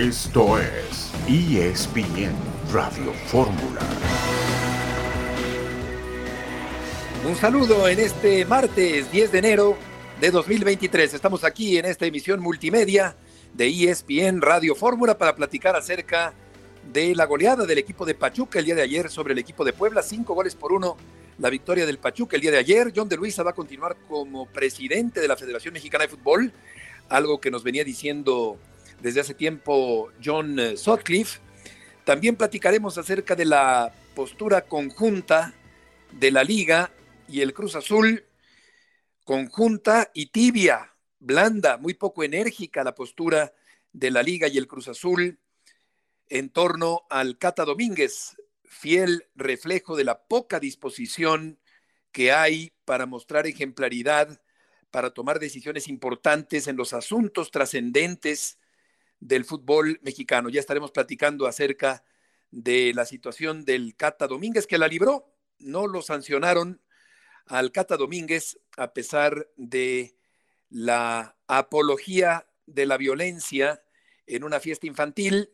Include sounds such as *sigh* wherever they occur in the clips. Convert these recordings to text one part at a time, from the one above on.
Esto es ESPN Radio Fórmula. Un saludo en este martes 10 de enero de 2023. Estamos aquí en esta emisión multimedia de ESPN Radio Fórmula para platicar acerca de la goleada del equipo de Pachuca el día de ayer sobre el equipo de Puebla, cinco goles por uno. La victoria del Pachuca el día de ayer. John de Luisa va a continuar como presidente de la Federación Mexicana de Fútbol, algo que nos venía diciendo desde hace tiempo John eh, Sutcliffe. También platicaremos acerca de la postura conjunta de la liga y el Cruz Azul, conjunta y tibia, blanda, muy poco enérgica la postura de la liga y el Cruz Azul en torno al Cata Domínguez, fiel reflejo de la poca disposición que hay para mostrar ejemplaridad, para tomar decisiones importantes en los asuntos trascendentes del fútbol mexicano. Ya estaremos platicando acerca de la situación del Cata Domínguez, que la libró, no lo sancionaron al Cata Domínguez a pesar de la apología de la violencia en una fiesta infantil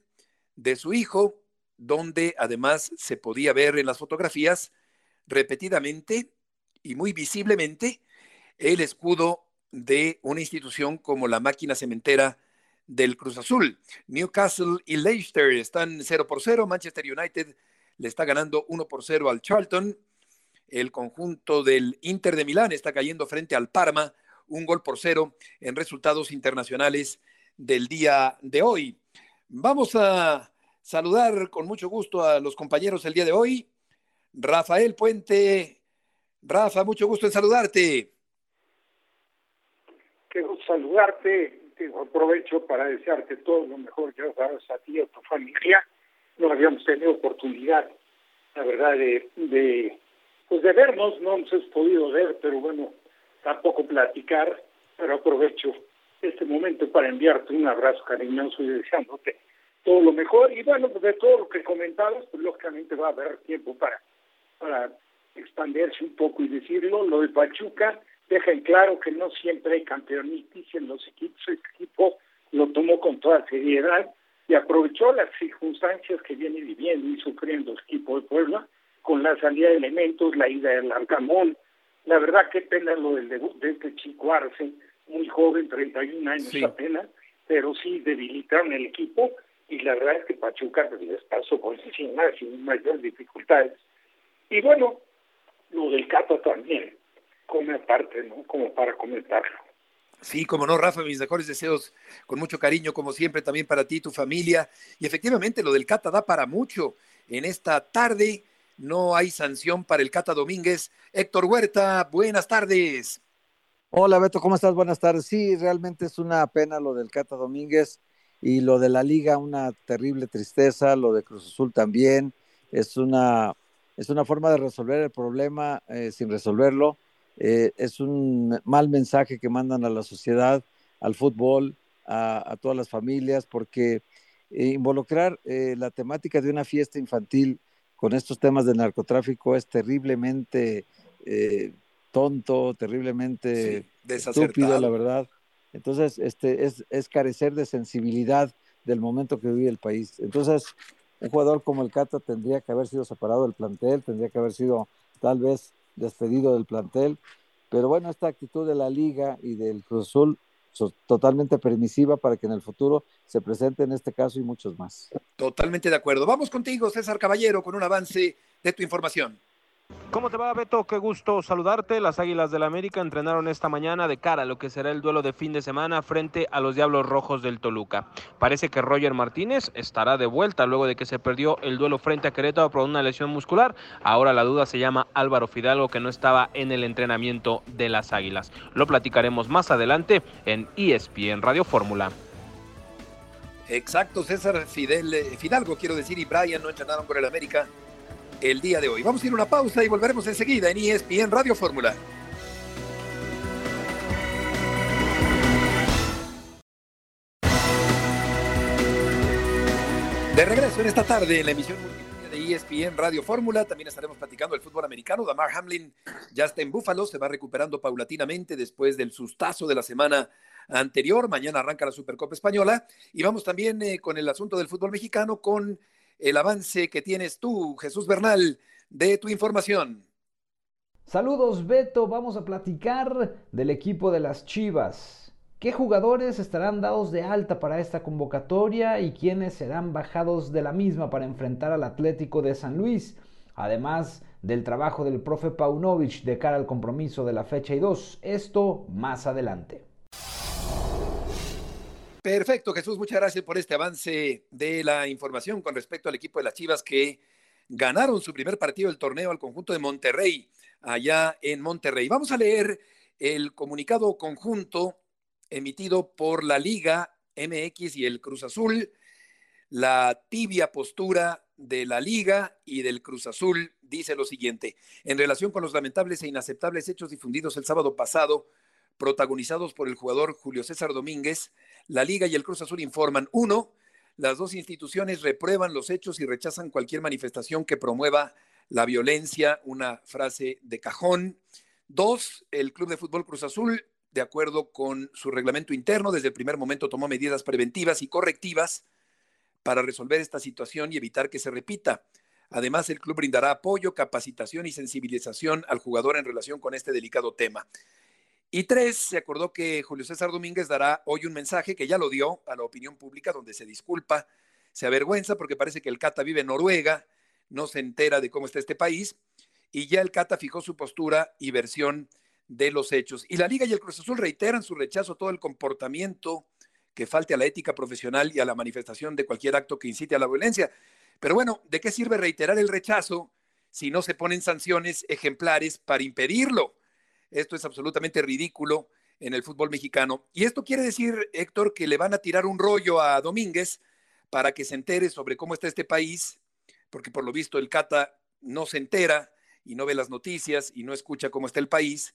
de su hijo, donde además se podía ver en las fotografías repetidamente y muy visiblemente el escudo de una institución como la máquina cementera del Cruz Azul. Newcastle y Leicester están 0 por 0. Manchester United le está ganando 1 por 0 al Charlton. El conjunto del Inter de Milán está cayendo frente al Parma, un gol por cero en resultados internacionales del día de hoy. Vamos a saludar con mucho gusto a los compañeros el día de hoy. Rafael Puente. Rafa, mucho gusto en saludarte. Qué gusto saludarte aprovecho para desearte todo lo mejor, ya sabes, a ti y a tu familia. No habíamos tenido oportunidad, la verdad, de, de, pues de vernos, no nos hemos podido ver, pero bueno, tampoco platicar, pero aprovecho este momento para enviarte un abrazo cariñoso y deseándote todo lo mejor. Y bueno, pues de todo lo que comentabas, pues lógicamente va a haber tiempo para, para expandirse un poco y decirlo. Lo de Pachuca, deja en claro que no siempre hay campeonitis en los equipos. El equipo lo tomó con toda seriedad y aprovechó las circunstancias que viene viviendo y sufriendo el equipo de Puebla con la salida de elementos, la ida del Arcamón. La verdad, qué pena lo del debut de este chico Arce, muy joven, 31 años apenas, pero sí debilitaron el equipo y la verdad es que Pachuca pues, les pasó por encima sin mayor dificultades. Y bueno, lo del Cata también come aparte, ¿no? Como para comentarlo. Sí, como no, Rafa, mis mejores deseos con mucho cariño, como siempre, también para ti y tu familia. Y efectivamente, lo del Cata da para mucho. En esta tarde no hay sanción para el Cata Domínguez. Héctor Huerta, buenas tardes. Hola Beto, ¿cómo estás? Buenas tardes. Sí, realmente es una pena lo del Cata Domínguez y lo de la liga, una terrible tristeza, lo de Cruz Azul también. Es una, es una forma de resolver el problema eh, sin resolverlo eh, es un mal mensaje que mandan a la sociedad, al fútbol, a, todas las familias, porque eh, involucrar eh, la temática de una fiesta infantil con estos temas de narcotráfico es terriblemente tonto, terriblemente estúpido, la verdad. Entonces, este es, es carecer de sensibilidad del momento que vive el país. Entonces, un jugador como el Cata tendría que haber sido separado del plantel, tendría que haber sido tal vez despedido del plantel. Pero bueno, esta actitud de la liga y del Cruz Azul totalmente permisiva para que en el futuro se presente en este caso y muchos más. Totalmente de acuerdo. Vamos contigo, César Caballero, con un avance de tu información. ¿Cómo te va, Beto? Qué gusto saludarte. Las Águilas del la América entrenaron esta mañana de cara a lo que será el duelo de fin de semana frente a los Diablos Rojos del Toluca. Parece que Roger Martínez estará de vuelta luego de que se perdió el duelo frente a Querétaro por una lesión muscular. Ahora la duda se llama Álvaro Fidalgo, que no estaba en el entrenamiento de las Águilas. Lo platicaremos más adelante en ESPN Radio Fórmula. Exacto, César Fidel, eh, Fidalgo, quiero decir, y Brian no entrenaron con el América el día de hoy. Vamos a ir a una pausa y volveremos enseguida en ESPN Radio Fórmula. De regreso en esta tarde en la emisión de ESPN Radio Fórmula, también estaremos platicando el fútbol americano. Damar Hamlin ya está en Búfalo, se va recuperando paulatinamente después del sustazo de la semana anterior. Mañana arranca la Supercopa Española y vamos también eh, con el asunto del fútbol mexicano con el avance que tienes tú, Jesús Bernal, de tu información. Saludos Beto, vamos a platicar del equipo de las Chivas. ¿Qué jugadores estarán dados de alta para esta convocatoria y quiénes serán bajados de la misma para enfrentar al Atlético de San Luis? Además del trabajo del profe Paunovic de cara al compromiso de la fecha y dos. Esto más adelante. Perfecto, Jesús, muchas gracias por este avance de la información con respecto al equipo de las Chivas que ganaron su primer partido del torneo al conjunto de Monterrey, allá en Monterrey. Vamos a leer el comunicado conjunto emitido por la Liga MX y el Cruz Azul, la tibia postura de la Liga y del Cruz Azul dice lo siguiente, en relación con los lamentables e inaceptables hechos difundidos el sábado pasado, protagonizados por el jugador Julio César Domínguez, la Liga y el Cruz Azul informan, uno, las dos instituciones reprueban los hechos y rechazan cualquier manifestación que promueva la violencia, una frase de cajón. Dos, el Club de Fútbol Cruz Azul, de acuerdo con su reglamento interno, desde el primer momento tomó medidas preventivas y correctivas para resolver esta situación y evitar que se repita. Además, el club brindará apoyo, capacitación y sensibilización al jugador en relación con este delicado tema. Y tres, se acordó que Julio César Domínguez dará hoy un mensaje que ya lo dio a la opinión pública, donde se disculpa, se avergüenza porque parece que el Cata vive en Noruega, no se entera de cómo está este país, y ya el Cata fijó su postura y versión de los hechos. Y la Liga y el Cruz Azul reiteran su rechazo a todo el comportamiento que falte a la ética profesional y a la manifestación de cualquier acto que incite a la violencia. Pero bueno, ¿de qué sirve reiterar el rechazo si no se ponen sanciones ejemplares para impedirlo? Esto es absolutamente ridículo en el fútbol mexicano. Y esto quiere decir, Héctor, que le van a tirar un rollo a Domínguez para que se entere sobre cómo está este país, porque por lo visto el Cata no se entera y no ve las noticias y no escucha cómo está el país,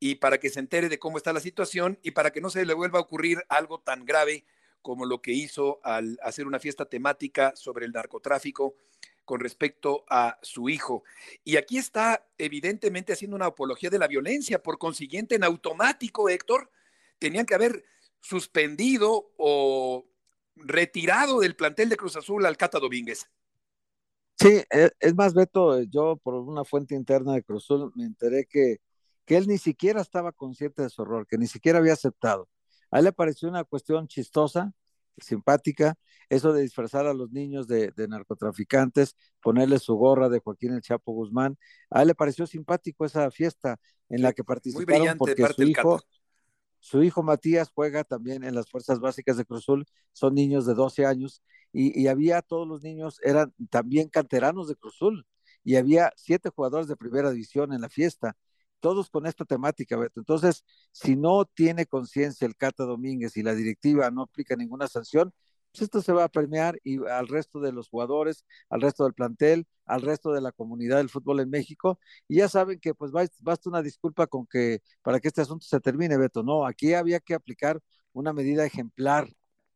y para que se entere de cómo está la situación y para que no se le vuelva a ocurrir algo tan grave como lo que hizo al hacer una fiesta temática sobre el narcotráfico con respecto a su hijo. Y aquí está evidentemente haciendo una apología de la violencia. Por consiguiente, en automático, Héctor, tenían que haber suspendido o retirado del plantel de Cruz Azul al Cata Domínguez. Sí, e, es más, Beto, yo por una fuente interna de Cruz Azul me enteré que, que él ni siquiera estaba consciente de su error, que ni siquiera había aceptado. A él le pareció una cuestión chistosa, simpática, eso de disfrazar a los niños de, narcotraficantes, ponerle su gorra de Joaquín el Chapo Guzmán. A él le pareció simpático esa fiesta en la que participaron porque su hijo, su hijo Matías juega también en las fuerzas básicas de Cruzul, son niños de 12 años y, y había todos los niños, eran también canteranos de Cruzul y había siete jugadores de primera división en la fiesta todos con esta temática, Beto. Entonces, si no tiene conciencia el Cata Domínguez y la directiva no aplica ninguna sanción, pues esto se va a premiar y al resto de los jugadores, al resto del plantel, al resto de la comunidad del fútbol en México. Y ya saben que pues basta una disculpa con que para que este asunto se termine, Beto. No, aquí había que aplicar una medida ejemplar.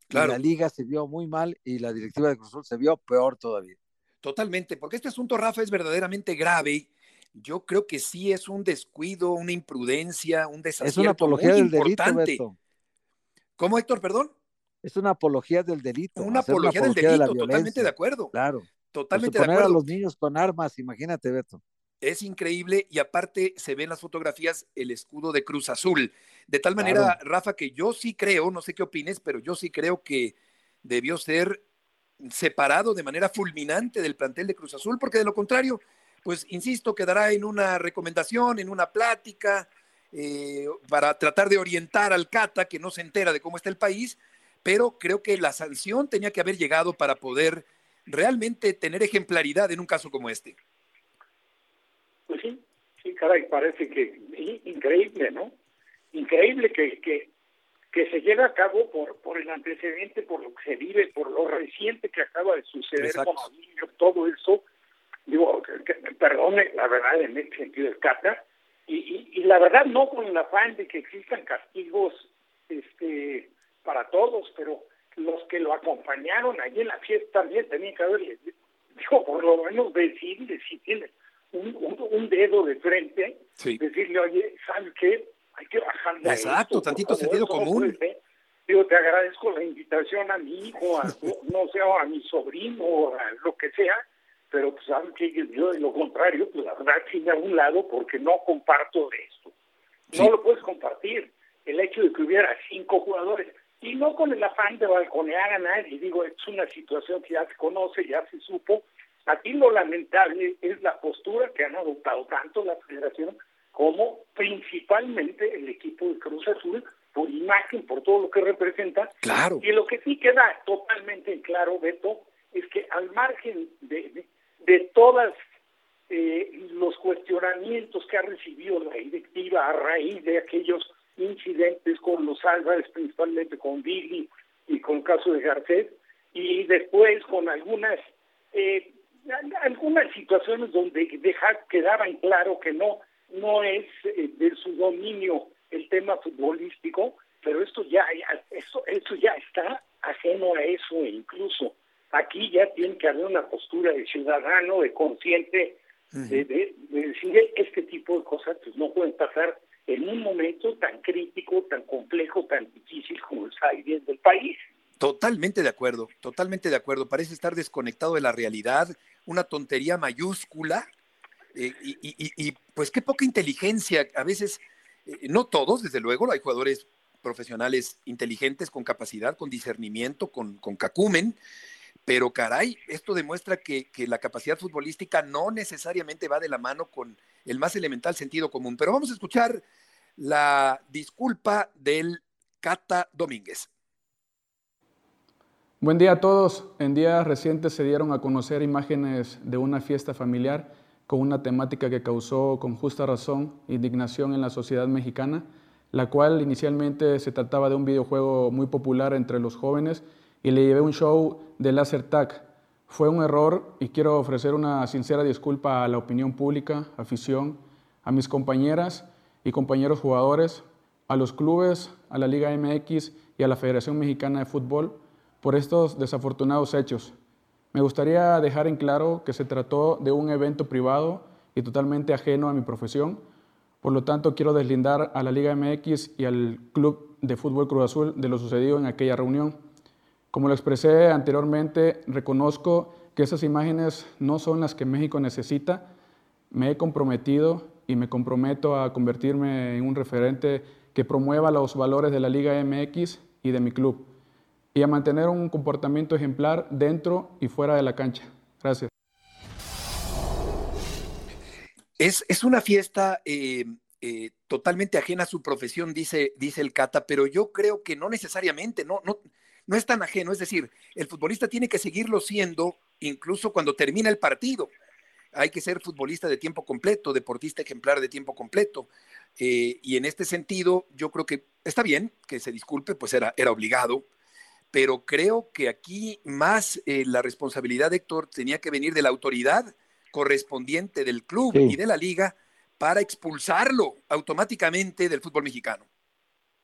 Claro. La liga se vio muy mal y la directiva de Cruz se vio peor todavía. Totalmente, porque este asunto, Rafa, es verdaderamente grave yo creo que sí es un descuido, una imprudencia, un desacierto Es una apología del delito, Beto. ¿Cómo, Héctor, perdón? Es una apología del delito. Una apología, del delito, totalmente de acuerdo. Claro. Totalmente pues de acuerdo. a los niños con armas, imagínate, Beto. Es increíble y aparte se ven las fotografías el escudo de Cruz Azul. De tal manera, Rafa, que yo sí creo, no sé qué opines, pero yo sí creo que debió ser separado de manera fulminante del plantel de Cruz Azul, porque de lo contrario, pues insisto, quedará en una recomendación, en una plática, eh, para tratar de orientar al Cata, que no se entera de cómo está el país, pero creo que la sanción tenía que haber llegado para poder realmente tener ejemplaridad en un caso como este. Pues sí, sí, caray, parece que increíble, ¿no? Increíble que, que, que se lleve a cabo por, por el antecedente, por lo que se vive, por lo reciente que acaba de suceder con todo eso, digo, perdone la verdad en este sentido el Cata, y, y, la verdad no con el afán de que existan castigos este para todos, pero los que lo acompañaron allí en la fiesta también tenían que haberle, digo, por lo menos decirle si tiene un, un, dedo de frente, decirle, oye, ¿sabes qué? hay que bajarle Exacto, tantito sentido común. Yo te agradezco la invitación a mi hijo, a, no sé, a mi sobrino, o a lo que sea, pero pues saben que yo de lo contrario, pues la verdad sí a un lado porque no comparto de esto. No lo puedes compartir. El hecho de que hubiera cinco jugadores, y no con el afán de balconear a nadie, digo, es una situación que ya se conoce, ya se supo. Aquí lo lamentable es la postura que han adoptado tanto la federación como principalmente el equipo de Cruz Azul, por imagen, por todo lo que representa. Claro. Y lo que sí queda totalmente claro, Beto, es que al margen de, de, todos eh, los cuestionamientos que ha recibido la directiva a raíz de aquellos incidentes con los Álvarez, principalmente con Billy y con el caso de Garcés, y después con algunas eh, algunas situaciones donde dejar, quedaba en claro que no no es eh, de su dominio el tema futbolístico, pero esto ya, esto, esto ya está ajeno a eso e incluso. Aquí ya tiene que haber una postura de ciudadano, de consciente, de, de, decir este tipo de cosas pues no pueden pasar en un momento tan crítico, tan complejo, tan difícil como está viviendo el país. Totalmente de acuerdo, totalmente de acuerdo. Parece estar desconectado de la realidad, una tontería mayúscula eh, y, pues qué poca inteligencia. A veces, eh, no todos, desde luego, hay jugadores profesionales inteligentes, con capacidad, con discernimiento, con, con cacumen, pero caray, esto demuestra que, la capacidad futbolística no necesariamente va de la mano con el más elemental sentido común. Pero vamos a escuchar la disculpa del Cata Domínguez. Buen día a todos. En días recientes se dieron a conocer imágenes de una fiesta familiar con una temática que causó con justa razón indignación en la sociedad mexicana, la cual inicialmente se trataba de un videojuego muy popular entre los jóvenes y le llevé un show de laser tag. Fue un error y quiero ofrecer una sincera disculpa a la opinión pública, afición, a mis compañeras y compañeros jugadores, a los clubes, a la Liga MX y a la Federación Mexicana de Fútbol por estos desafortunados hechos. Me gustaría dejar en claro que se trató de un evento privado y totalmente ajeno a mi profesión. Por lo tanto, quiero deslindar a la Liga MX y al Club de Fútbol Cruz Azul de lo sucedido en aquella reunión. Como lo expresé anteriormente, reconozco que esas imágenes no son las que México necesita. Me he comprometido y me comprometo a convertirme en un referente que promueva los valores de la Liga MX y de mi club y a mantener un comportamiento ejemplar dentro y fuera de la cancha. Gracias. Es, es una fiesta eh, eh, totalmente ajena a su profesión, dice, dice el Cata, pero yo creo que no necesariamente, no, no es tan ajeno. Es decir, el futbolista tiene que seguirlo siendo incluso cuando termina el partido. Hay que ser futbolista de tiempo completo, deportista ejemplar de tiempo completo. Eh, y en este sentido, yo creo que está bien que se disculpe, pues era, era obligado pero creo que aquí más eh, la responsabilidad, Héctor, tenía que venir de la autoridad correspondiente del club y de la liga para expulsarlo automáticamente del fútbol mexicano.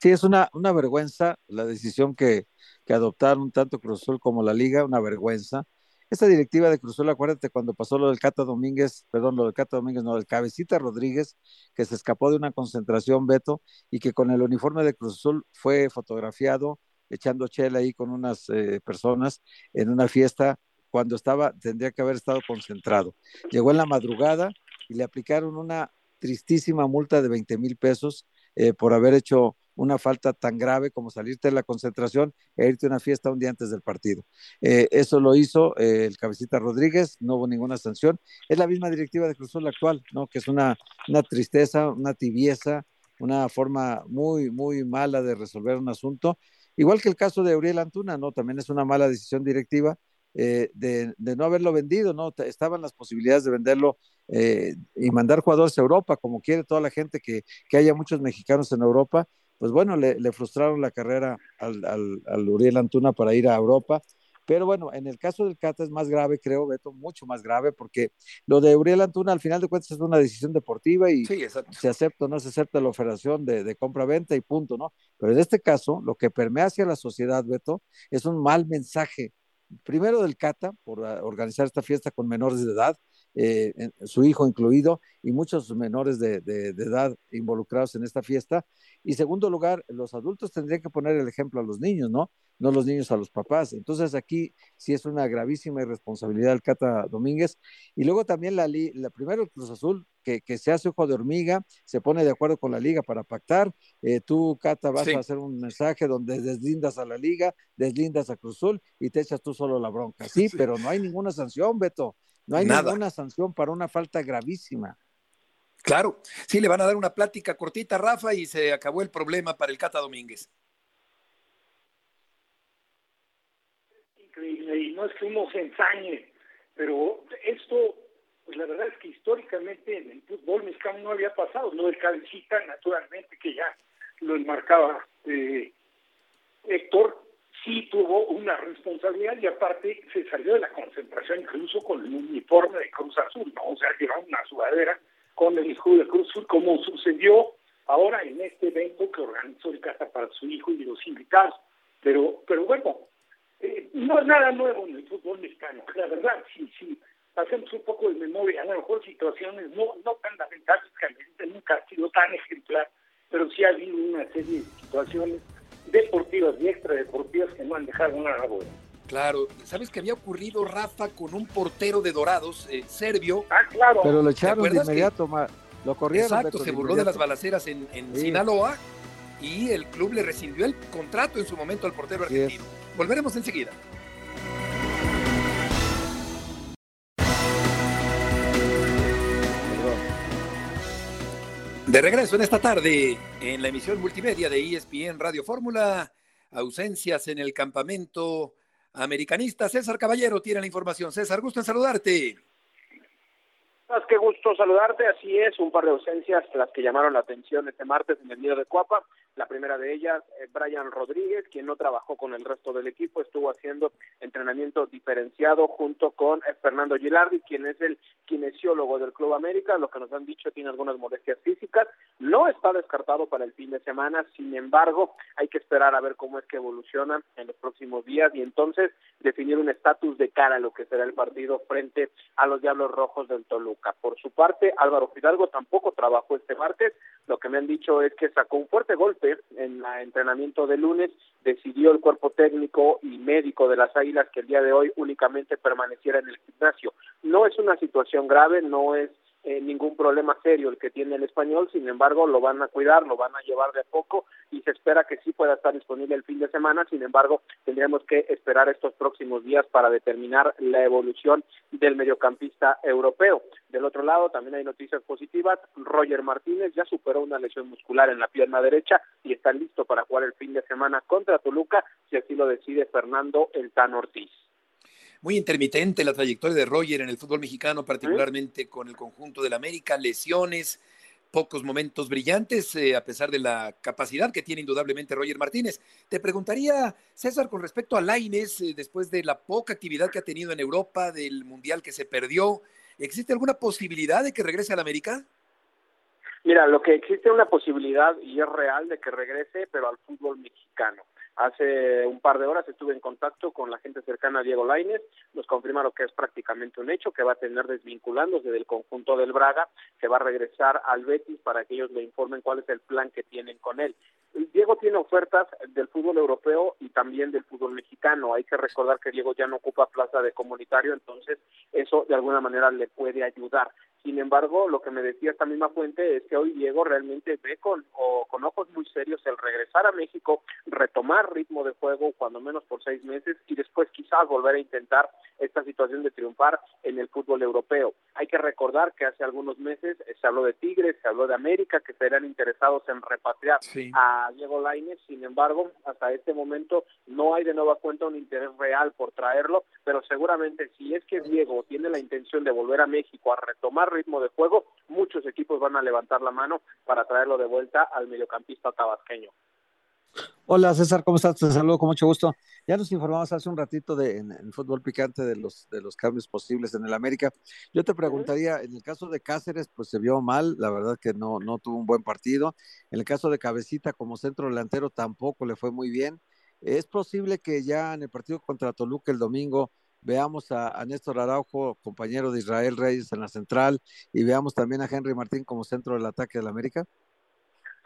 Sí, es una, una vergüenza la decisión que, que adoptaron tanto Cruz Azul como la liga, una vergüenza. Esta directiva de Cruz Azul, acuérdate cuando pasó lo del Cata Domínguez, perdón, lo del Cata Domínguez, no, del Cabecita Rodríguez, que se escapó de una concentración, Beto, y que con el uniforme de Cruz Azul fue fotografiado, echando chela ahí con unas eh, personas en una fiesta cuando estaba, tendría que haber estado concentrado. Llegó en la madrugada y le aplicaron una tristísima multa de 20 mil pesos eh, por haber hecho una falta tan grave como salirte de la concentración e irte a una fiesta un día antes del partido. Eh, eso lo hizo el cabecita Rodríguez, no hubo ninguna sanción. Es la misma directiva de Cruzul actual, ¿no? Que es una, una tristeza, una tibieza, una forma muy, muy mala de resolver un asunto Igual que el caso de Uriel Antuna, ¿no? También es una mala decisión directiva eh, de, no haberlo vendido, ¿no? Estaban las posibilidades de venderlo eh, y mandar jugadores a Europa, como quiere toda la gente que, haya muchos mexicanos en Europa. Pues bueno, le, frustraron la carrera al, al, Uriel Antuna para ir a Europa. Pero bueno, en el caso del Cata es más grave, creo, Beto, mucho más grave, porque lo de Uriel Antuna al final de cuentas es una decisión deportiva y se acepta o no se acepta la operación de, compra-venta y punto, ¿no? Pero en este caso, lo que permea hacia la sociedad, Beto, es un mal mensaje. Primero del Cata, por ah, organizar esta fiesta con menores de edad, eh, su hijo incluido, y muchos menores de, de, edad involucrados en esta fiesta. Y segundo lugar, los adultos tendrían que poner el ejemplo a los niños, ¿no? No los niños a los papás. Entonces aquí sí es una gravísima irresponsabilidad del Cata Domínguez. Y luego también la, la primero el Cruz Azul, que, que, se hace ojo de hormiga, se pone de acuerdo con la liga para pactar. Eh, tú, Cata, vas a hacer un mensaje donde deslindas a la liga, deslindas a Cruz Azul y te echas tú solo la bronca. Sí, *laughs* pero no hay ninguna sanción, Beto. No hay ninguna sanción para una falta gravísima. Claro, sí, le van a dar una plática cortita, Rafa, y se acabó el problema para el Cata Domínguez. Increíble, y no es que uno se ensañe, pero esto, pues la verdad es que históricamente en el fútbol mexicano no había pasado. Lo del cabecita, naturalmente, que ya lo enmarcaba eh, Héctor, sí tuvo una responsabilidad y aparte se salió de la concentración incluso con el uniforme de Cruz Azul, ¿no? O sea, llevaba una sudadera con el hijo de Cruz Azul, como sucedió ahora en este evento que organizó el Casa para su hijo y los invitados. Pero, pero bueno, eh, no es nada nuevo en el fútbol mexicano. La verdad, sí, sí, hacemos un poco de memoria, a lo mejor situaciones no, no tan lamentables que nunca ha sido tan ejemplar, pero sí ha habido una serie de situaciones deportivas y extradeportivas que no han dejado nada bueno. Claro, ¿sabes qué había ocurrido, Rafa, con un portero de Dorados, eh, serbio? Ah, claro. Pero lo echaron de inmediato, lo corrieron. Exacto, se burló de, las balaceras en, Sinaloa y el club le rescindió el contrato en su momento al portero argentino. Volveremos enseguida. De regreso en esta tarde en la emisión multimedia de ESPN Radio Fórmula, ausencias en el campamento americanista. César Caballero tiene la información. César, gusto en saludarte. Que gusto saludarte, así es, un par de ausencias las que llamaron la atención este martes en el Nido de Cuapa. La primera de ellas, eh, Brian Rodríguez, quien no trabajó con el resto del equipo, estuvo haciendo entrenamiento diferenciado junto con eh, Fernando Gilardi, quien es el kinesiólogo del Club América. Lo que nos han dicho tiene algunas molestias físicas. No está descartado para el fin de semana, sin embargo, hay que esperar a ver cómo es que evoluciona en los próximos días y entonces definir un estatus de cara a lo que será el partido frente a los Diablos Rojos del Toluca. Por su parte, Álvaro Fidalgo tampoco trabajó este martes. Lo que me han dicho es que sacó un fuerte golpe en el entrenamiento de lunes decidió el cuerpo técnico y médico de las Águilas que el día de hoy únicamente permaneciera en el gimnasio. No es una situación grave, no es eh, ningún problema serio el que tiene el español, sin embargo lo van a cuidar, lo van a llevar de a poco y se espera que sí pueda estar disponible el fin de semana, sin embargo tendremos que esperar estos próximos días para determinar la evolución del mediocampista europeo. Del otro lado también hay noticias positivas, Roger Martínez ya superó una lesión muscular en la pierna derecha y está listo para jugar el fin de semana contra Toluca si así lo decide Fernando El Tan Ortiz muy intermitente la trayectoria de Roger en el fútbol mexicano, particularmente con el conjunto del América, lesiones, pocos momentos brillantes, eh, a pesar de la capacidad que tiene indudablemente Roger Martínez. Te preguntaría, César, con respecto a Laines, eh, después de la poca actividad que ha tenido en Europa, del Mundial que se perdió, ¿existe alguna posibilidad de que regrese al América? Mira, lo que existe una posibilidad y es real de que regrese, pero al fútbol mexicano. Hace un par de horas estuve en contacto con la gente cercana a Diego Lainez, nos confirmaron que es prácticamente un hecho, que va a tener desvinculándose del conjunto del Braga, que va a regresar al Betis para que ellos le informen cuál es el plan que tienen con él. Diego tiene ofertas del fútbol europeo y también del fútbol mexicano. Hay que recordar que Diego ya no ocupa plaza de comunitario, entonces eso de alguna manera le puede ayudar. Sin embargo, lo que me decía esta misma fuente es que hoy Diego realmente ve con, o, con ojos muy serios el regresar a México, retomar ritmo de juego, cuando menos por seis meses, y después quizás volver a intentar esta situación de triunfar en el fútbol europeo. Hay que recordar que hace algunos meses se habló de Tigres, se habló de América, que serían interesados en repatriar a Diego Lainez, sin embargo, hasta este momento no hay de nueva cuenta un interés real por traerlo, pero seguramente si es que Diego tiene la intención de volver a México a retomar ritmo de juego, muchos equipos van a levantar la mano para traerlo de vuelta al mediocampista tabasqueño. Hola César, ¿cómo estás? Te saludo con mucho gusto. Ya nos informamos hace un ratito de, en, el fútbol picante de los, de los cambios posibles en el América. Yo te preguntaría, en el caso de Cáceres, pues se vio mal, la verdad que no, no tuvo un buen partido. En el caso de Cabecita como centro delantero tampoco le fue muy bien. ¿Es posible que ya en el partido contra Toluca el domingo veamos a, a, Néstor Araujo, compañero de Israel Reyes en la central, y veamos también a Henry Martín como centro del ataque de la América?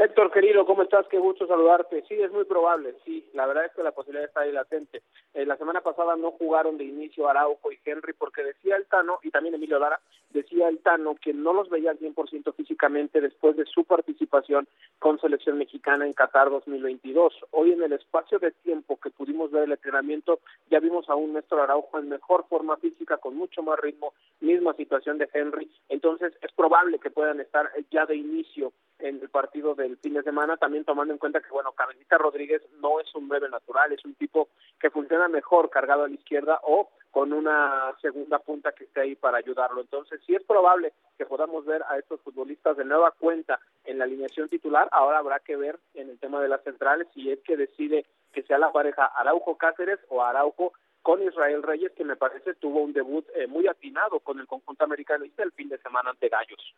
Héctor, querido, ¿cómo estás? Qué gusto saludarte. Sí, es muy probable, sí. La verdad es que la posibilidad está ahí latente. Eh, la semana pasada no jugaron de inicio Araujo y Henry porque decía el Tano, y también Emilio Lara, decía el Tano que no los veía al 100% físicamente después de su participación con selección mexicana en Qatar 2022. Hoy en el espacio de tiempo que pudimos ver el entrenamiento, ya vimos a un Néstor Araujo en mejor forma física, con mucho más ritmo, misma situación de Henry. Entonces es probable que puedan estar ya de inicio en el partido del fin de semana, también tomando en cuenta que, bueno, Cabecita Rodríguez no es un nueve natural, es un tipo que funciona mejor cargado a la izquierda o con una segunda punta que esté ahí para ayudarlo. Entonces, sí es probable que podamos ver a estos futbolistas de nueva cuenta en la alineación titular. Ahora habrá que ver en el tema de las centrales si es que decide que sea la pareja Araujo Cáceres o Araujo con Israel Reyes, que me parece tuvo un debut eh, muy atinado con el conjunto americanista el fin de semana ante Gallos.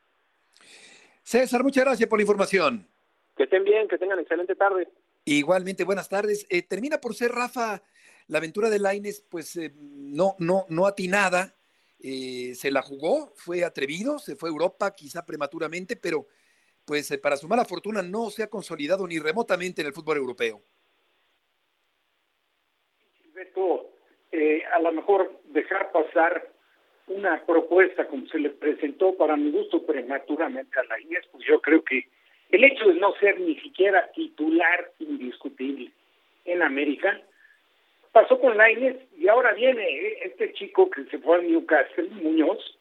César, muchas gracias por la información. Que estén bien, que tengan excelente tarde. Igualmente, buenas tardes. Eh, termina por ser, Rafa, la aventura de Laines, pues eh, no, no, no atinada. Eh, se la jugó, fue atrevido, se fue a Europa quizá prematuramente, pero pues eh, para su mala fortuna no se ha consolidado ni remotamente en el fútbol europeo. Beto, eh, a lo mejor dejar pasar una propuesta como se le presentó para mi gusto prematuramente a la Inés, pues yo creo que el hecho de no ser ni siquiera titular indiscutible en América pasó con Lainez y ahora viene eh, este chico que se fue a Newcastle, Muñoz,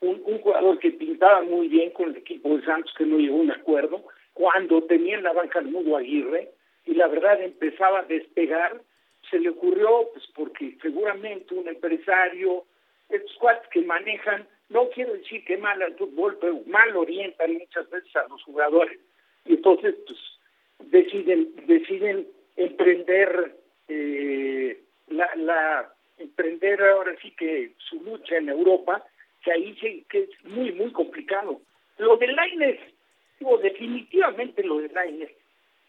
un, un, jugador que pintaba muy bien con el equipo de Santos que no llegó a un acuerdo, cuando tenía en la banca el Mudo Aguirre y la verdad empezaba a despegar, se le ocurrió, pues porque seguramente un empresario, estos cuates que manejan, no quiero decir que mal al fútbol, pero mal orientan muchas veces a los jugadores y entonces pues deciden, deciden emprender eh, la, la emprender ahora sí que su lucha en Europa, que ahí sí que es muy, muy complicado. Lo de Lainez, digo, definitivamente lo de Lainez,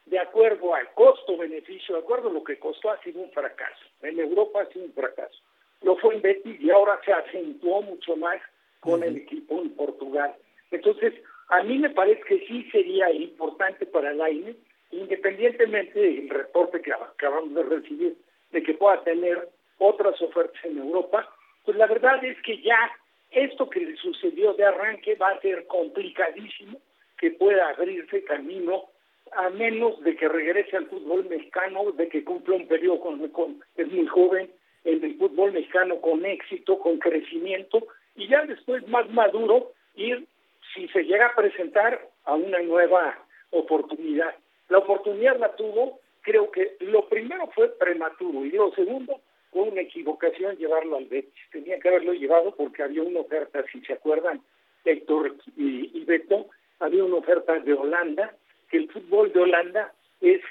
de acuerdo al costo-beneficio, de acuerdo a lo que costó, ha sido un fracaso. En Europa ha sido un fracaso. Lo fue en Betis y ahora se acentuó mucho más con uh -huh. el equipo en Portugal. Entonces, a mí me parece que sí sería importante para Lainez independientemente del reporte que acabamos de recibir de que pueda tener otras ofertas en Europa, pues la verdad es que ya esto que le sucedió de arranque va a ser complicadísimo que pueda abrirse camino a menos de que regrese al fútbol mexicano, de que cumpla un periodo con, con es muy joven en el fútbol mexicano con éxito, con crecimiento, y ya después más maduro ir, si se llega a presentar, a una nueva oportunidad. La oportunidad la tuvo, creo que lo primero fue prematuro y lo segundo fue una equivocación llevarlo al Betis. Tenía que haberlo llevado porque había una oferta, si se acuerdan, Héctor y, Beto, había una oferta de Holanda, que el fútbol de Holanda es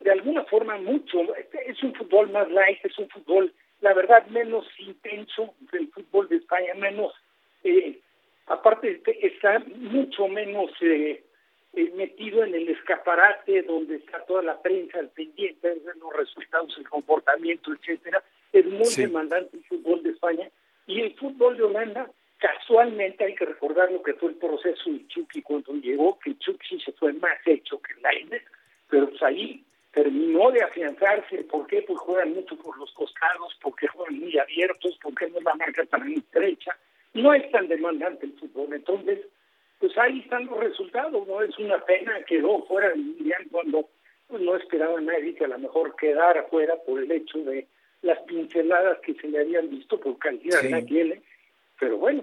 de alguna forma mucho, es un fútbol más light, es un fútbol, la verdad, menos intenso del fútbol de España, menos, eh, aparte está mucho menos eh, eh, metido en el escaparate donde está toda la prensa al pendiente los resultados, el comportamiento, etcétera. Es muy sí. demandante el fútbol de España y el fútbol de Holanda. Casualmente hay que recordar lo que fue el proceso de Chucky cuando llegó, que Chucky se fue más hecho que Lainez, pero pues ahí terminó de afianzarse. ¿Por qué? Pues juegan mucho por los costados, porque juegan muy abiertos, porque no es la marca tan estrecha. No es tan demandante el fútbol. Entonces, pues ahí están los resultados, ¿no? Es una pena, quedó fuera del Mundial cuando pues, no esperaba nadie que a lo mejor quedara fuera por el hecho de las pinceladas que se le habían visto por calidad sí. la tiene, pero bueno,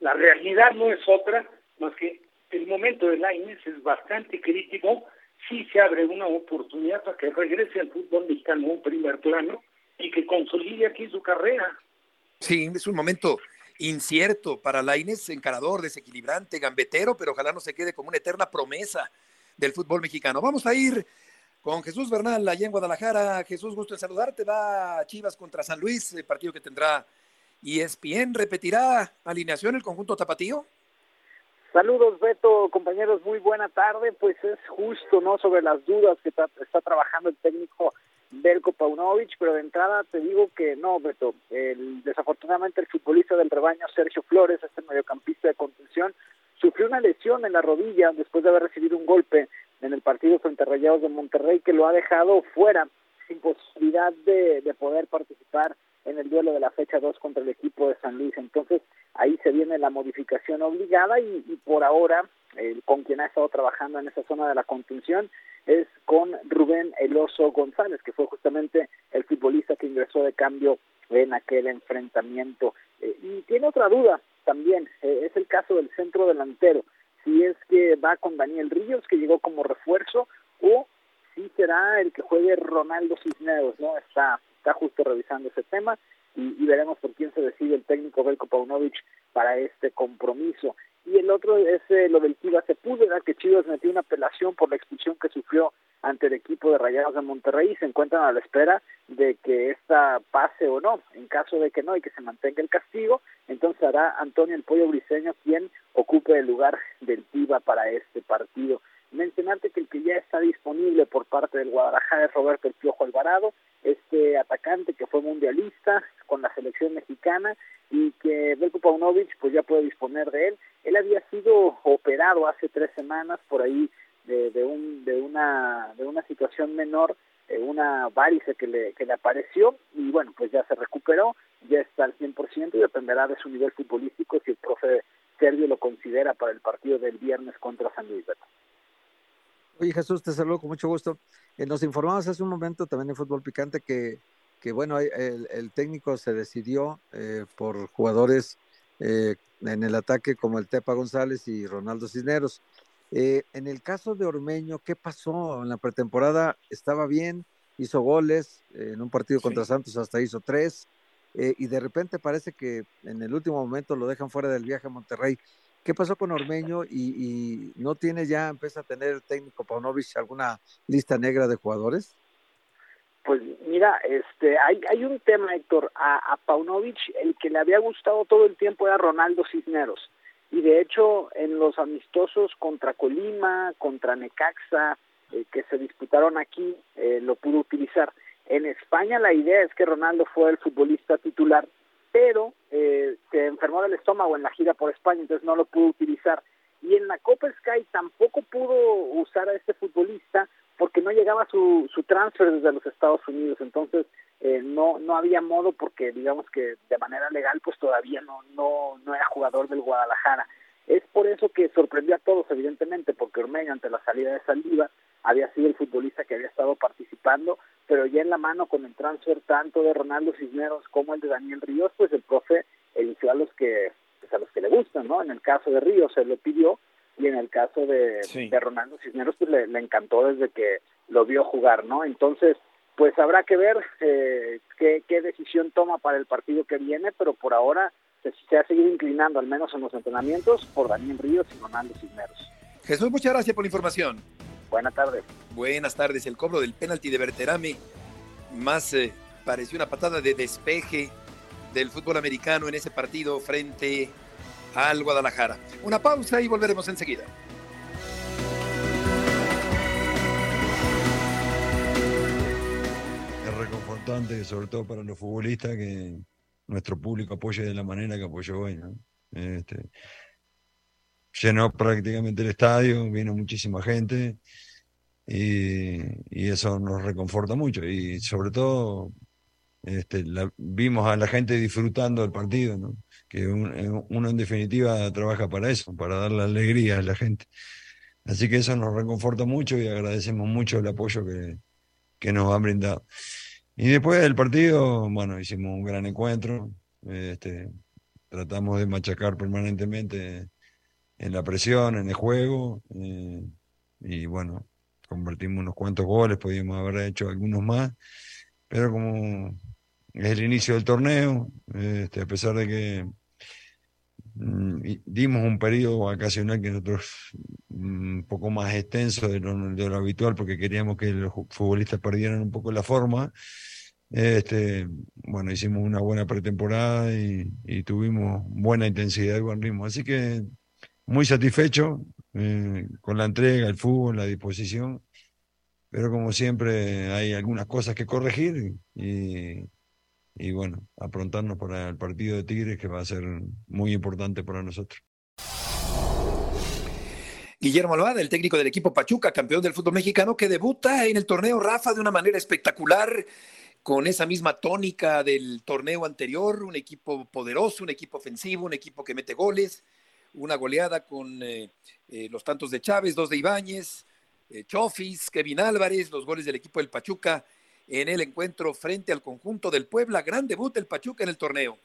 la realidad no es otra más que el momento de Lainez es bastante crítico, sí se abre una oportunidad para que regrese al fútbol mexicano un primer plano y que consolide aquí su carrera. Sí, es un momento incierto para Laines, encarador, desequilibrante, gambetero, pero ojalá no se quede como una eterna promesa del fútbol mexicano. Vamos a ir con Jesús Bernal allá en Guadalajara. Jesús, gusto en saludarte. Va Chivas contra San Luis, el partido que tendrá ESPN. ¿Repetirá alineación el conjunto tapatío? Saludos, Beto, compañeros, muy buena tarde. Pues es justo, ¿no? Sobre las dudas que está, trabajando el técnico Belko Paunovic, pero de entrada te digo que no, Beto. El, desafortunadamente el futbolista del rebaño, Sergio Flores, este mediocampista de contención, sufrió una lesión en la rodilla después de haber recibido un golpe en el partido frente a Rayados de Monterrey que lo ha dejado fuera, sin posibilidad de, de poder participar en el duelo de la fecha 2 contra el equipo de San Luis. Entonces ahí se viene la modificación obligada y, y por ahora eh, con quien ha estado trabajando en esa zona de la contención es con Rubén Eloso González, que fue justamente el futbolista que ingresó de cambio en aquel enfrentamiento. Eh, y tiene otra duda también, eh, es el caso del centro delantero, si es que va con Daniel Ríos, que llegó como refuerzo, o si será el que juegue Ronaldo Cisneros, ¿no? Está, está justo revisando ese tema y, veremos por quién se decide el técnico Belko Paunovic para este compromiso y el otro es eh, lo del Chivas Sepúlveda, que Chivas metió una apelación por la expulsión que sufrió ante el equipo de Rayados de Monterrey y se encuentran a la espera de que esta pase o no. En caso de que no y que se mantenga el castigo, entonces hará Antonio el Pollo Briseño quien ocupe el lugar del Tiva para este partido. Mencionarte que el que ya está disponible por parte del Guadalajara es Roberto El Piojo Alvarado, este atacante que fue mundialista con la selección mexicana y que Belko Paunovic pues ya puede disponer de él. Él había sido operado hace tres semanas por ahí de, un, de, una, de una situación menor, eh, una varice que le, que le apareció y bueno, pues ya se recuperó, ya está al 100% y dependerá de su nivel futbolístico si el profe Sergio lo considera para el partido del viernes contra San Luis Beto. Oye Jesús, te saludo con mucho gusto. Eh, nos informamos hace un momento también en Fútbol Picante que, que bueno, el, el técnico se decidió eh, por jugadores eh, en el ataque como el Tepa González y Ronaldo Cisneros. En el caso de Ormeño, ¿qué pasó? En la pretemporada estaba bien, hizo goles, en un partido contra Sí. Santos hasta hizo tres, y de repente parece que en el último momento lo dejan fuera del viaje a Monterrey. ¿Qué pasó con Ormeño? Y, no tiene ya, empieza a tener técnico Paunovic alguna lista negra de jugadores? Pues mira, este, hay, hay un tema, Héctor, a, a Paunovic, el que le había gustado todo el tiempo era Ronaldo Cisneros. Y de hecho, en los amistosos contra Colima, contra Necaxa, eh, que se disputaron aquí, eh, lo pudo utilizar. En España la idea es que Ronaldo fue el futbolista titular, pero eh, se enfermó del estómago en la gira por España, entonces no lo pudo utilizar. Y en la Copa Sky tampoco pudo usar a este futbolista porque no llegaba su, su transfer desde los Estados Unidos, entonces eh, no no había modo porque digamos que de manera legal pues todavía no no no era jugador del Guadalajara. Es por eso que sorprendió a todos evidentemente porque Ormeño ante la salida de Saldívar había sido el futbolista que había estado participando, pero ya en la mano con el transfer tanto de Ronaldo Cisneros como el de Daniel Ríos, pues el profe eligió a los que pues a los que le gustan, ¿no? En el caso de Ríos se lo pidió y en el caso de, Sí. de Ronaldo Cisneros pues le, le encantó desde que lo vio jugar, ¿no? Entonces, pues habrá que ver eh, qué, qué decisión toma para el partido que viene, pero por ahora se, se ha seguido inclinando, al menos en los entrenamientos, por Daniel Ríos y Ronaldo Cisneros. Jesús, muchas gracias por la información. Buenas tardes. Buenas tardes. El cobro del penalti de Berterame más eh, pareció una patada de despeje del fútbol americano en ese partido frente al Guadalajara. Una pausa y volveremos enseguida. Es reconfortante, sobre todo para los futbolistas, que nuestro público apoye de la manera que apoyó hoy. ¿no? Este, llenó prácticamente el estadio, vino muchísima gente y, y eso nos reconforta mucho. Y sobre todo este, la- vimos a la gente disfrutando del partido, ¿no? que un- uno en definitiva trabaja para eso, para darle alegría a la gente. Así que eso nos reconforta mucho y agradecemos mucho el apoyo que, que nos han brindado. Y después del partido, bueno, hicimos un gran encuentro, este, tratamos de machacar permanentemente en la presión, en el juego, eh, y bueno, convertimos unos cuantos goles, podíamos haber hecho algunos más, pero como es el inicio del torneo, este, a pesar de que mm, dimos un periodo vacacional que nosotros mm, un poco más extenso de lo, de lo habitual porque queríamos que los futbolistas perdieran un poco la forma. Este, bueno, hicimos una buena pretemporada y, y tuvimos buena intensidad y buen ritmo. Así que muy satisfecho eh, con la entrega, el fútbol, la disposición. pero como siempre hay algunas cosas que corregir y, bueno, aprontarnos para el partido de Tigres que va a ser muy importante para nosotros. Guillermo Alvada, el técnico del equipo Pachuca, campeón del fútbol mexicano, que debuta en el torneo Rafa de una manera espectacular, con esa misma tónica del torneo anterior, un equipo poderoso, un equipo ofensivo, un equipo que mete goles, una goleada con eh, eh, los tantos de Chávez, dos de Ibáñez, eh, Chofis, Kevin Álvarez, los goles del equipo del Pachuca en el encuentro frente al conjunto del Puebla. Gran debut del Pachuca en el torneo.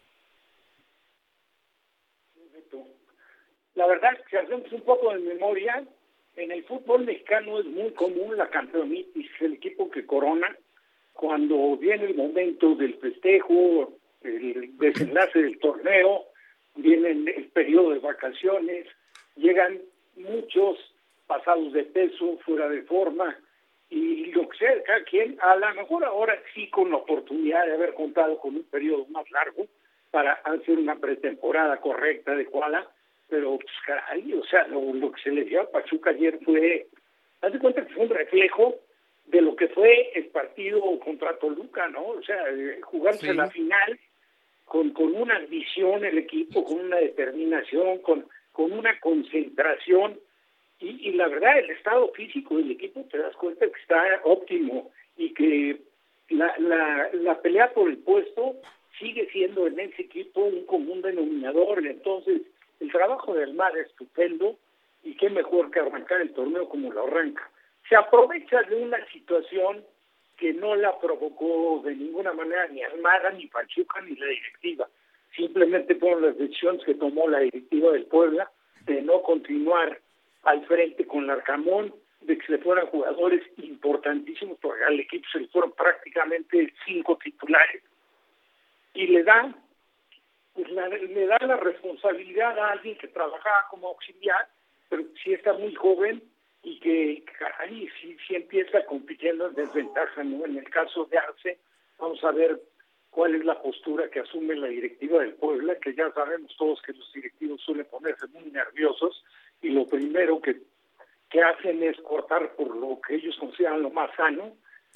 La verdad, si hacemos un poco de memoria, en el fútbol mexicano es muy común la campeonitis, el equipo que corona, cuando viene el momento del festejo, el desenlace del torneo, viene el periodo de vacaciones, llegan muchos pasados de peso, fuera de forma, y lo que sea, cada quien, a lo mejor ahora sí con la oportunidad de haber contado con un periodo más largo para hacer una pretemporada correcta, adecuada, pero pues caray, o sea, lo, que se le dio a Pachuca ayer fue, haz de cuenta que fue un reflejo de lo que fue el partido contra Toluca, ¿no? O sea, eh, jugarse la final con, con una visión el equipo, con una determinación, con, con una concentración y, la verdad, el estado físico del equipo te das cuenta que está óptimo y que la, la, la pelea por el puesto sigue siendo en ese equipo un común denominador. Entonces, el trabajo del MAR es estupendo y qué mejor que arrancar el torneo como lo arranca. Se aprovecha de una situación que no la provocó de ninguna manera ni Almada, ni Pachuca, ni la directiva. Simplemente fueron las decisiones que tomó la directiva del Puebla de no continuar al frente con Larcamón, de que se fueran jugadores importantísimos, porque al equipo se le fueron prácticamente cinco titulares, y le da, pues le da la responsabilidad a alguien que trabajaba como auxiliar, pero si está muy joven y que, caray, si, si empieza compitiendo en desventaja, ¿no? En el caso de Arce, vamos a ver cuál es la postura que asume la directiva del Puebla, que ya sabemos todos que los directivos suelen ponerse muy nerviosos y lo primero que, que hacen es cortar por lo que ellos consideran lo más sano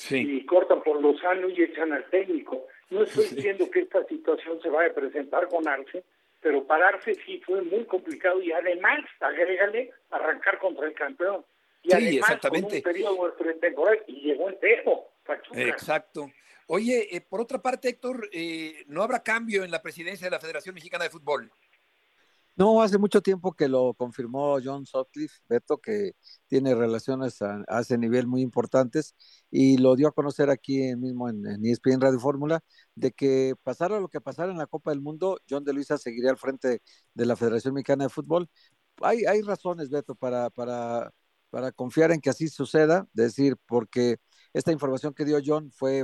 y cortan por lo sano y echan al técnico. No estoy *laughs* diciendo que esta situación se vaya a presentar con Arce, pero pararse sí fue muy complicado y además, agrégale, arrancar contra el campeón. Y sí, además, exactamente. Con un periodo pretemporal y llegó entero. Exacto. Oye, eh, por otra parte, Héctor, eh, ¿no habrá cambio en la presidencia de la Federación Mexicana de Fútbol? No, hace mucho tiempo que lo confirmó John Sutcliffe, Beto, que tiene relaciones a, ese nivel muy importantes y lo dio a conocer aquí mismo en, en ESPN Radio Fórmula, de que pasara lo que pasara en la Copa del Mundo, John de Luisa seguiría al frente de la Federación Mexicana de Fútbol. Hay, hay razones, Beto, para, para, para confiar en que así suceda, decir, porque esta información que dio John fue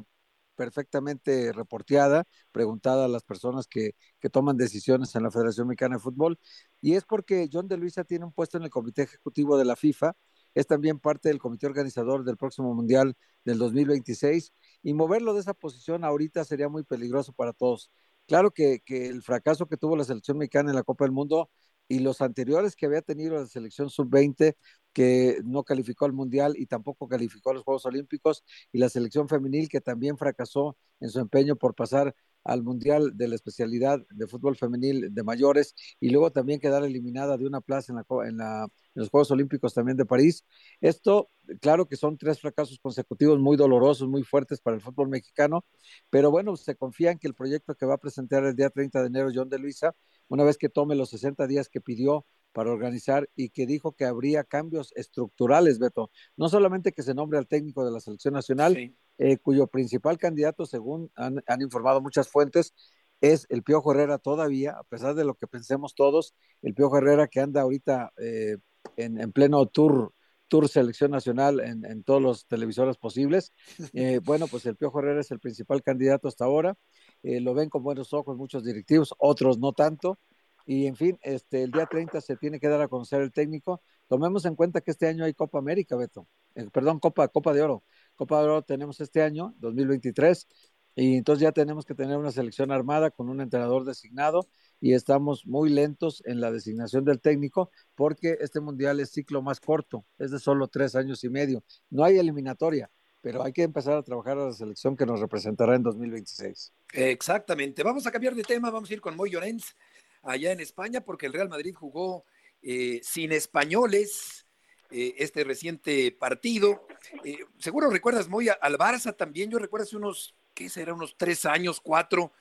perfectamente reporteada, preguntada a las personas que, que, toman decisiones en la Federación Mexicana de Fútbol, y es porque John de Luisa tiene un puesto en el Comité Ejecutivo de la FIFA, es también parte del comité organizador del próximo Mundial del 2026, y moverlo de esa posición ahorita sería muy peligroso para todos. Claro que, que el fracaso que tuvo la selección mexicana en la Copa del Mundo y los anteriores que había tenido la selección sub-20 que no calificó al Mundial y tampoco calificó a los Juegos Olímpicos, y la selección femenil que también fracasó en su empeño por pasar al Mundial de la especialidad de fútbol femenil de mayores y luego también quedar eliminada de una plaza en, la, en, la, los Juegos Olímpicos también de París. Esto, claro que son tres fracasos consecutivos muy dolorosos, muy fuertes para el fútbol mexicano, pero bueno, se confía en que el proyecto que va a presentar el día 30 de enero John de Luisa, una vez que tome los 60 días que pidió para organizar y que dijo que habría cambios estructurales, Beto. No solamente que se nombre al técnico de la selección nacional, eh, cuyo principal candidato, según han, informado muchas fuentes, es el Piojo Herrera todavía, a pesar de lo que pensemos todos, el Piojo Herrera que anda ahorita eh, en, pleno tour, tour selección nacional en, todos los televisores posibles. *laughs* Eh, bueno, pues el Piojo Herrera es el principal candidato hasta ahora. Lo ven con buenos ojos muchos directivos, otros no tanto. Y en fin, este, el día 30 se tiene que dar a conocer el técnico. Tomemos en cuenta que este año hay Copa América, Beto. Eh, perdón, Copa, Copa de Oro. Copa de Oro tenemos este año, 2023, y entonces ya tenemos que tener una selección armada con un entrenador designado y estamos muy lentos en la designación del técnico porque este mundial es ciclo más corto, es de solo tres años y medio. No hay eliminatoria. Pero hay que empezar a trabajar a la selección que nos representará en 2026. Exactamente. Vamos a cambiar de tema, vamos a ir con Moy Llorens allá en España, porque el Real Madrid jugó eh, sin españoles eh, este reciente partido. Eh, seguro recuerdas, Moy, al Barça también, yo recuerdo hace unos, ¿qué será? Unos tres años, cuatro,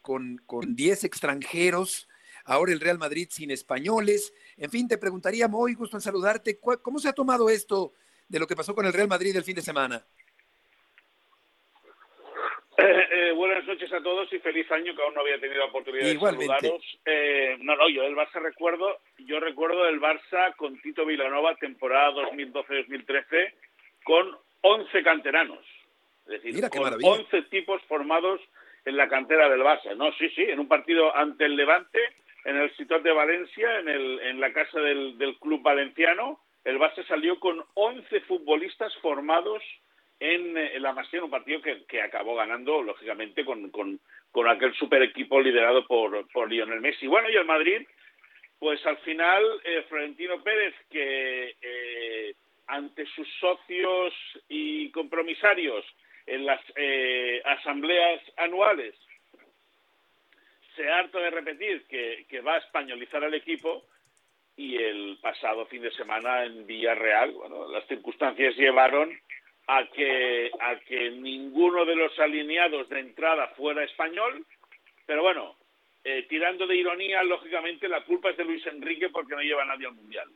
con, con diez extranjeros ahora el Real Madrid sin españoles. En fin, te preguntaría, Moy, gusto en saludarte, ¿cómo se ha tomado esto de lo que pasó con el Real Madrid el fin de semana. Eh, eh, buenas noches a todos y feliz año que aún no había tenido la oportunidad de saludaros. Eh, no, no, yo del Barça recuerdo, yo recuerdo el Barça con Tito Vilanova temporada 2012-2013 con 11 canteranos, es decir, con 11 tipos formados en la cantera del Barça. No, sí, sí, en un partido ante el Levante, en el Ciudad de Valencia, en, el, en la casa del, del club valenciano, el Barça salió con 11 futbolistas formados en, eh, la Masía, un partido que, acabó ganando, lógicamente, con, aquel super equipo liderado por, por Lionel Messi. Bueno, y el Madrid, pues al final, eh, Florentino Pérez, que eh, ante sus socios y compromisarios en las asambleas anuales se harta de repetir que, que va a españolizar al equipo, y el pasado fin de semana en Villarreal, bueno, las circunstancias llevaron a que, a que ninguno de los alineados de entrada fuera español, pero bueno, eh, tirando de ironía, lógicamente la culpa es de Luis Enrique porque no lleva nadie al Mundial.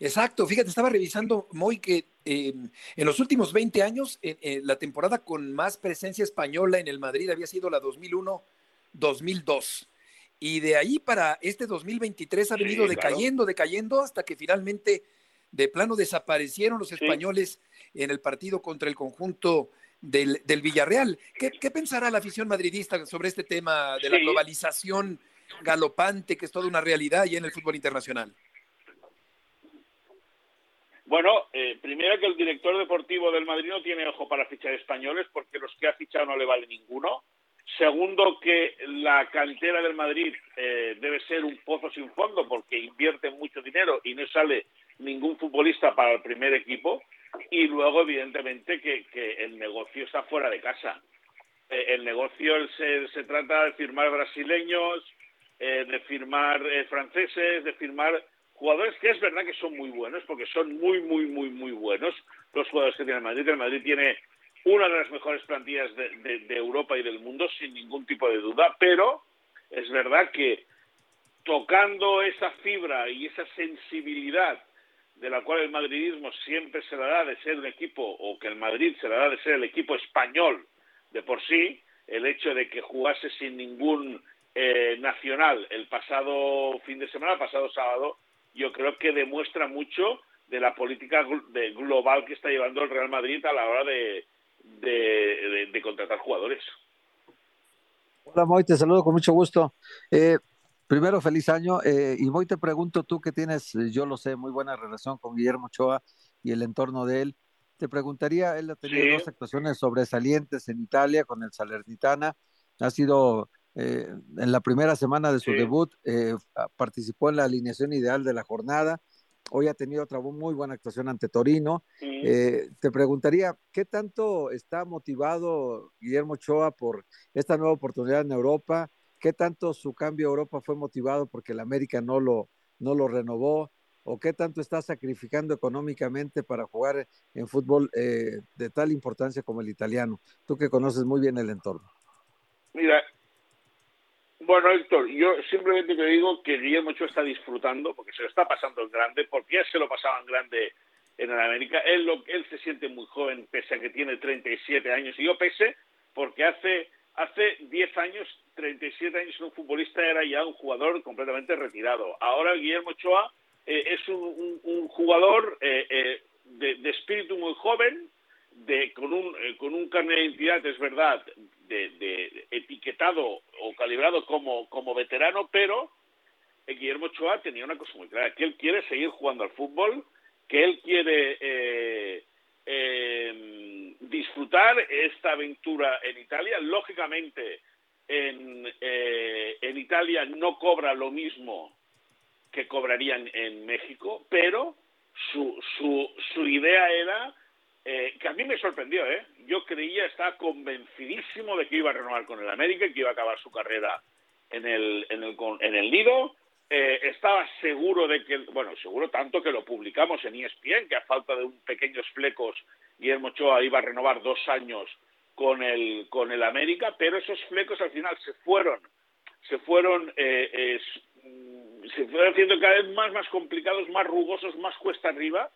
Exacto, fíjate, estaba revisando, Moy, que eh, en los últimos 20 años, la temporada con más presencia española en el Madrid había sido la 2001-2002 y de ahí para este 2023 ha venido decayendo, decayendo, hasta que finalmente de plano desaparecieron los españoles en el partido contra el conjunto del, Villarreal. ¿Qué, pensará la afición madridista sobre este tema de la globalización galopante, que es toda una realidad ya en el fútbol internacional? Bueno, eh, primero que el director deportivo del Madrid no tiene ojo para fichar españoles porque los que ha fichado no le vale ninguno. Segundo, que la cantera del Madrid eh, debe ser un pozo sin fondo porque invierte mucho dinero y no sale ningún futbolista para el primer equipo. Y luego, evidentemente, que, el negocio está fuera de casa. Eh, el negocio se, se, trata de firmar brasileños, eh, de firmar franceses, de firmar jugadores que es verdad que son muy buenos, porque son muy, muy, muy, muy buenos los jugadores que tiene el Madrid. El Madrid tiene una de las mejores plantillas de, Europa y del mundo, sin ningún tipo de duda, pero es verdad que tocando esa fibra y esa sensibilidad de la cual el madridismo siempre se la da de ser un equipo, o que el Madrid se la da de ser el equipo español de por sí, el hecho de que jugase sin ningún eh, nacional el pasado fin de semana, el pasado sábado, yo creo que demuestra mucho de la política global que está llevando el Real Madrid a la hora de, de, contratar jugadores. Hola Moy, te saludo con mucho gusto. Eh, primero, feliz año. Eh, y Moy, te pregunto, tú que tienes, eh, yo lo sé, muy buena relación con Guillermo Ochoa y el entorno de él. Te preguntaría, él ha tenido dos actuaciones sobresalientes en Italia con el Salernitana. Ha sido en la primera semana de su debut, participó en la alineación ideal de la jornada Hoy ha tenido otra muy buena actuación ante Torino. Eh, te preguntaría, ¿qué tanto está motivado Guillermo Ochoa por esta nueva oportunidad en Europa? ¿Qué tanto su cambio a Europa fue motivado porque el América no lo, no lo renovó? ¿O qué tanto está sacrificando económicamente para jugar en fútbol eh, de tal importancia como el italiano? Tú que conoces muy bien el entorno. Mira, bueno, Héctor, yo simplemente te digo que Guillermo Ochoa está disfrutando, porque se lo está pasando en grande, porque ya se lo pasaba en grande en América. Él, lo, él se siente muy joven, pese a que tiene 37 años. Y yo pese, porque hace, hace 10 años, 37 años, un futbolista era ya un jugador completamente retirado. Ahora Guillermo Ochoa eh, es un, jugador eh, eh, de, espíritu muy joven, de, con, un, con un carnet de identidad, es verdad, de, etiquetado o calibrado como, como veterano, pero Guillermo Ochoa tenía una cosa muy clara, que él quiere seguir jugando al fútbol, que él quiere eh, em, disfrutar esta aventura en Italia. Lógicamente, en, eh, en Italia no cobra lo mismo que cobrarían en México, pero su, su, su idea era eh, que a mí me sorprendió, ¿eh? Yo creía, estaba convencidísimo de que iba a renovar con el América que iba a acabar su carrera en el, en el, en el Nido. Eh, estaba seguro de que, bueno, seguro tanto que lo publicamos en ESPN, que a falta de un pequeños flecos, Guillermo Ochoa iba a renovar dos años con el, con el América, pero esos flecos al final se fueron, se fueron, eh, se fueron haciendo cada vez más, más complicados, más rugosos, más cuesta arriba,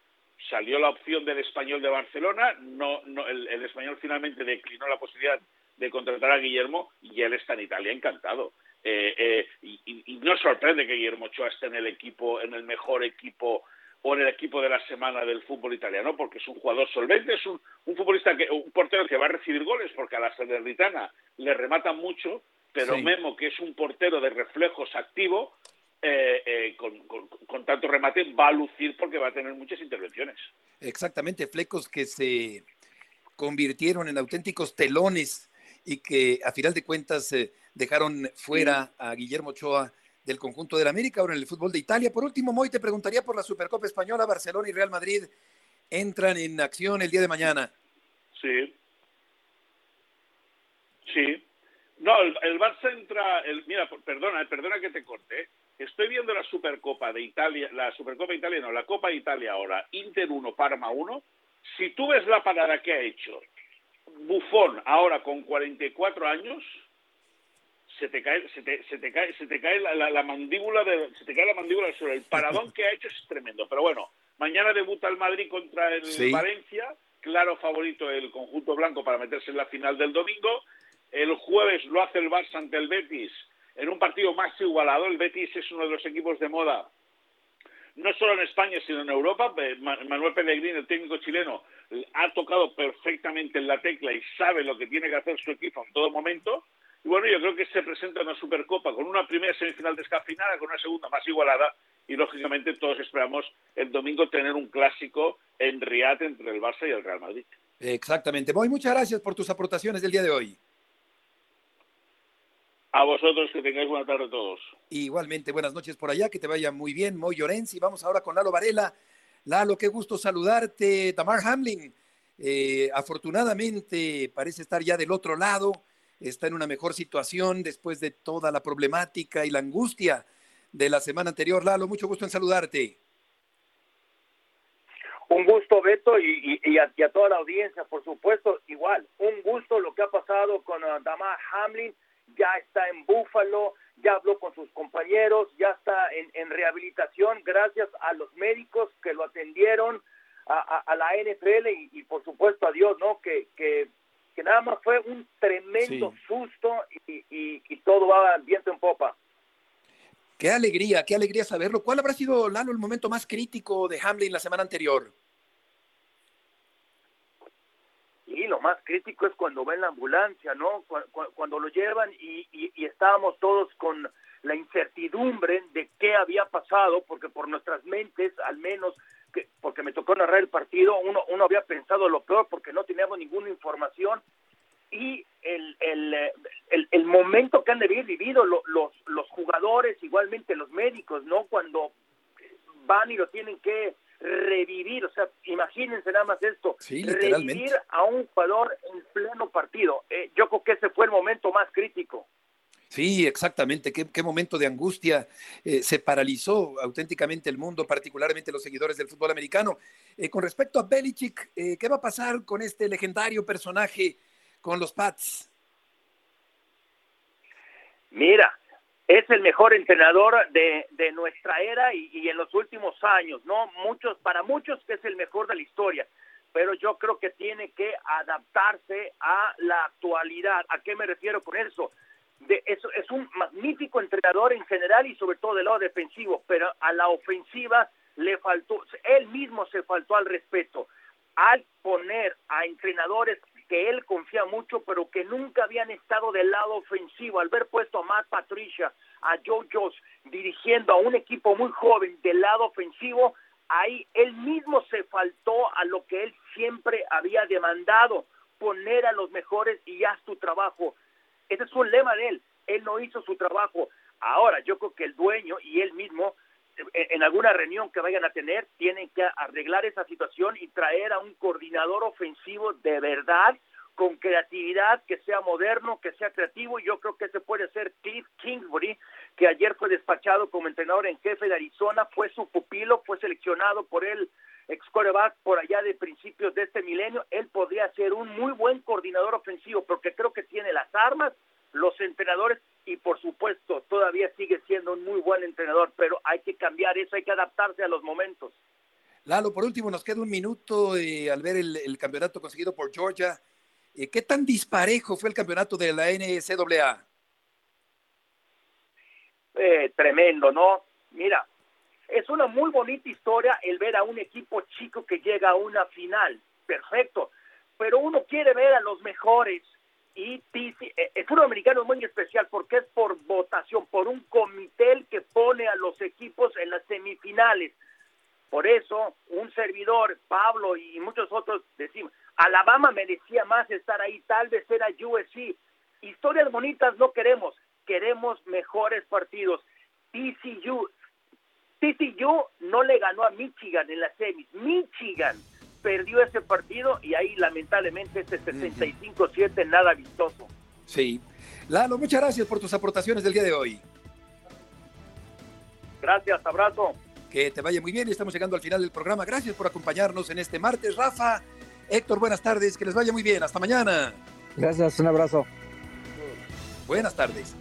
salió la opción del español de Barcelona, no, no el, español finalmente declinó la posibilidad de contratar a Guillermo y él está en Italia encantado. Eh, eh, y, y, no sorprende que Guillermo Ochoa esté en el equipo, en el mejor equipo o en el equipo de la semana del fútbol italiano, porque es un jugador solvente, es un, un futbolista que, un portero que va a recibir goles, porque a la Salernitana le rematan mucho, pero Memo, que es un portero de reflejos activo, eh, eh, con, tanto remate va a lucir porque va a tener muchas intervenciones. Exactamente, flecos que se convirtieron en auténticos telones y que a final de cuentas eh, dejaron fuera a Guillermo Ochoa del conjunto del América, ahora en el fútbol de Italia. Por último, Moy, te preguntaría por la Supercopa Española, Barcelona y Real Madrid entran en acción el día de mañana. Sí. Sí. No, el, Barça entra, el, mira, perdona, perdona que te corte, Estoy viendo la Supercopa de Italia, la Supercopa de Italia, no, la Copa de Italia ahora, Inter 1, Parma 1. Si tú ves la parada que ha hecho Buffon ahora con 44 años, se te cae, se te, se te cae, se te cae la, mandíbula de, se te cae la mandíbula del suelo. El paradón *laughs* que ha hecho es tremendo. Pero bueno, mañana debuta el Madrid contra el Valencia, claro favorito el conjunto blanco para meterse en la final del domingo. El jueves lo hace el Barça ante el Betis en un partido más igualado. El Betis es uno de los equipos de moda, no solo en España, sino en Europa. Manuel Pellegrini, el técnico chileno, ha tocado perfectamente en la tecla y sabe lo que tiene que hacer su equipo en todo momento. Y bueno, yo creo que se presenta una Supercopa con una primera semifinal descafeinada, con una segunda más igualada y lógicamente todos esperamos el domingo tener un clásico en Riad entre el Barça y el Real Madrid. Exactamente. Muy muchas gracias por tus aportaciones del día de hoy. A vosotros, que tengáis buena tarde a todos. Igualmente, buenas noches por allá, que te vaya muy bien, Moy Llorenzi. Vamos ahora con Lalo Varela. Lalo, qué gusto saludarte. Tamar Hamlin, eh, afortunadamente parece estar ya del otro lado, está en una mejor situación después de toda la problemática y la angustia de la semana anterior. Lalo, mucho gusto en saludarte. Un gusto, Beto, y, a, toda la audiencia, por supuesto, igual. Un gusto lo que ha pasado con uh, Damar Hamlin ya está en Búfalo, ya habló con sus compañeros, ya está en, rehabilitación gracias a los médicos que lo atendieron, a, la NFL y, por supuesto a Dios, ¿no? Que, que, nada más fue un tremendo susto y, todo va viento en popa. Qué alegría, qué alegría saberlo. ¿Cuál habrá sido, Lalo, el momento más crítico de Hamlin la semana anterior? Y lo más crítico es cuando va en la ambulancia, ¿no? Cuando, lo llevan y, estábamos todos con la incertidumbre de qué había pasado, porque por nuestras mentes, al menos, que, porque me tocó narrar el partido, uno, uno había pensado lo peor porque no teníamos ninguna información y el, el, el, momento que han de haber vivido los, los jugadores, igualmente los médicos, ¿no? Cuando van y lo tienen que revivir, o sea, imagínense nada más esto, revivir a un jugador en pleno partido. Eh, yo creo que ese fue el momento más crítico. Sí, exactamente. Qué, momento de angustia. Eh, se paralizó auténticamente el mundo, particularmente los seguidores del fútbol americano. Eh, con respecto a Belichick, ¿qué va a pasar con este legendario personaje con los Pats? Mira, es el mejor entrenador de, de nuestra era y, en los últimos años, ¿no? Muchos, para muchos es el mejor de la historia, pero yo creo que tiene que adaptarse a la actualidad. ¿A qué me refiero con eso? De, es, es un magnífico entrenador en general y sobre todo del lado defensivo, pero a la ofensiva le faltó, él mismo se faltó al respeto al poner a entrenadores que él confía mucho, pero que nunca habían estado del lado ofensivo, al ver puesto a Matt Patricia, a Joe Jones, dirigiendo a un equipo muy joven del lado ofensivo, ahí él mismo se faltó a lo que él siempre había demandado, poner a los mejores y haz tu trabajo. Ese es un lema de él, él no hizo su trabajo. Ahora, yo creo que el dueño y él mismo en alguna reunión que vayan a tener, tienen que arreglar esa situación y traer a un coordinador ofensivo de verdad, con creatividad, que sea moderno, que sea creativo. Yo creo que ese puede ser Cliff Kingsbury, que ayer fue despachado como entrenador en jefe de Arizona, fue su pupilo, fue seleccionado por él ex coreback por allá de principios de este milenio, él podría ser un muy buen coordinador ofensivo porque creo que tiene las armas, los entrenadores todavía sigue siendo un muy buen entrenador, pero hay que cambiar eso, hay que adaptarse a los momentos. Lalo, por último, nos queda un minuto eh, al ver el, campeonato conseguido por Georgia. Eh, ¿Qué tan disparejo fue el campeonato de la NCAA? Eh, tremendo, ¿no? Mira, es una muy bonita historia el ver a un equipo chico que llega a una final, perfecto, pero uno quiere ver a los mejores y eh, el fútbol americano es muy especial porque es por votación, por un comité que pone a los equipos en las semifinales. Por eso, un servidor, Pablo y muchos otros decimos, Alabama merecía más estar ahí, tal vez era USC. Historias bonitas no queremos, queremos mejores partidos. TCU TCU no le ganó a Michigan en la semis. Michigan perdió ese partido y ahí lamentablemente ese 65-7 nada vistoso. Sí. Lalo, muchas gracias por tus aportaciones del día de hoy. Gracias, abrazo. Que te vaya muy bien y estamos llegando al final del programa. Gracias por acompañarnos en este martes. Rafa, Héctor, buenas tardes. Que les vaya muy bien. Hasta mañana. Gracias, un abrazo. Buenas tardes.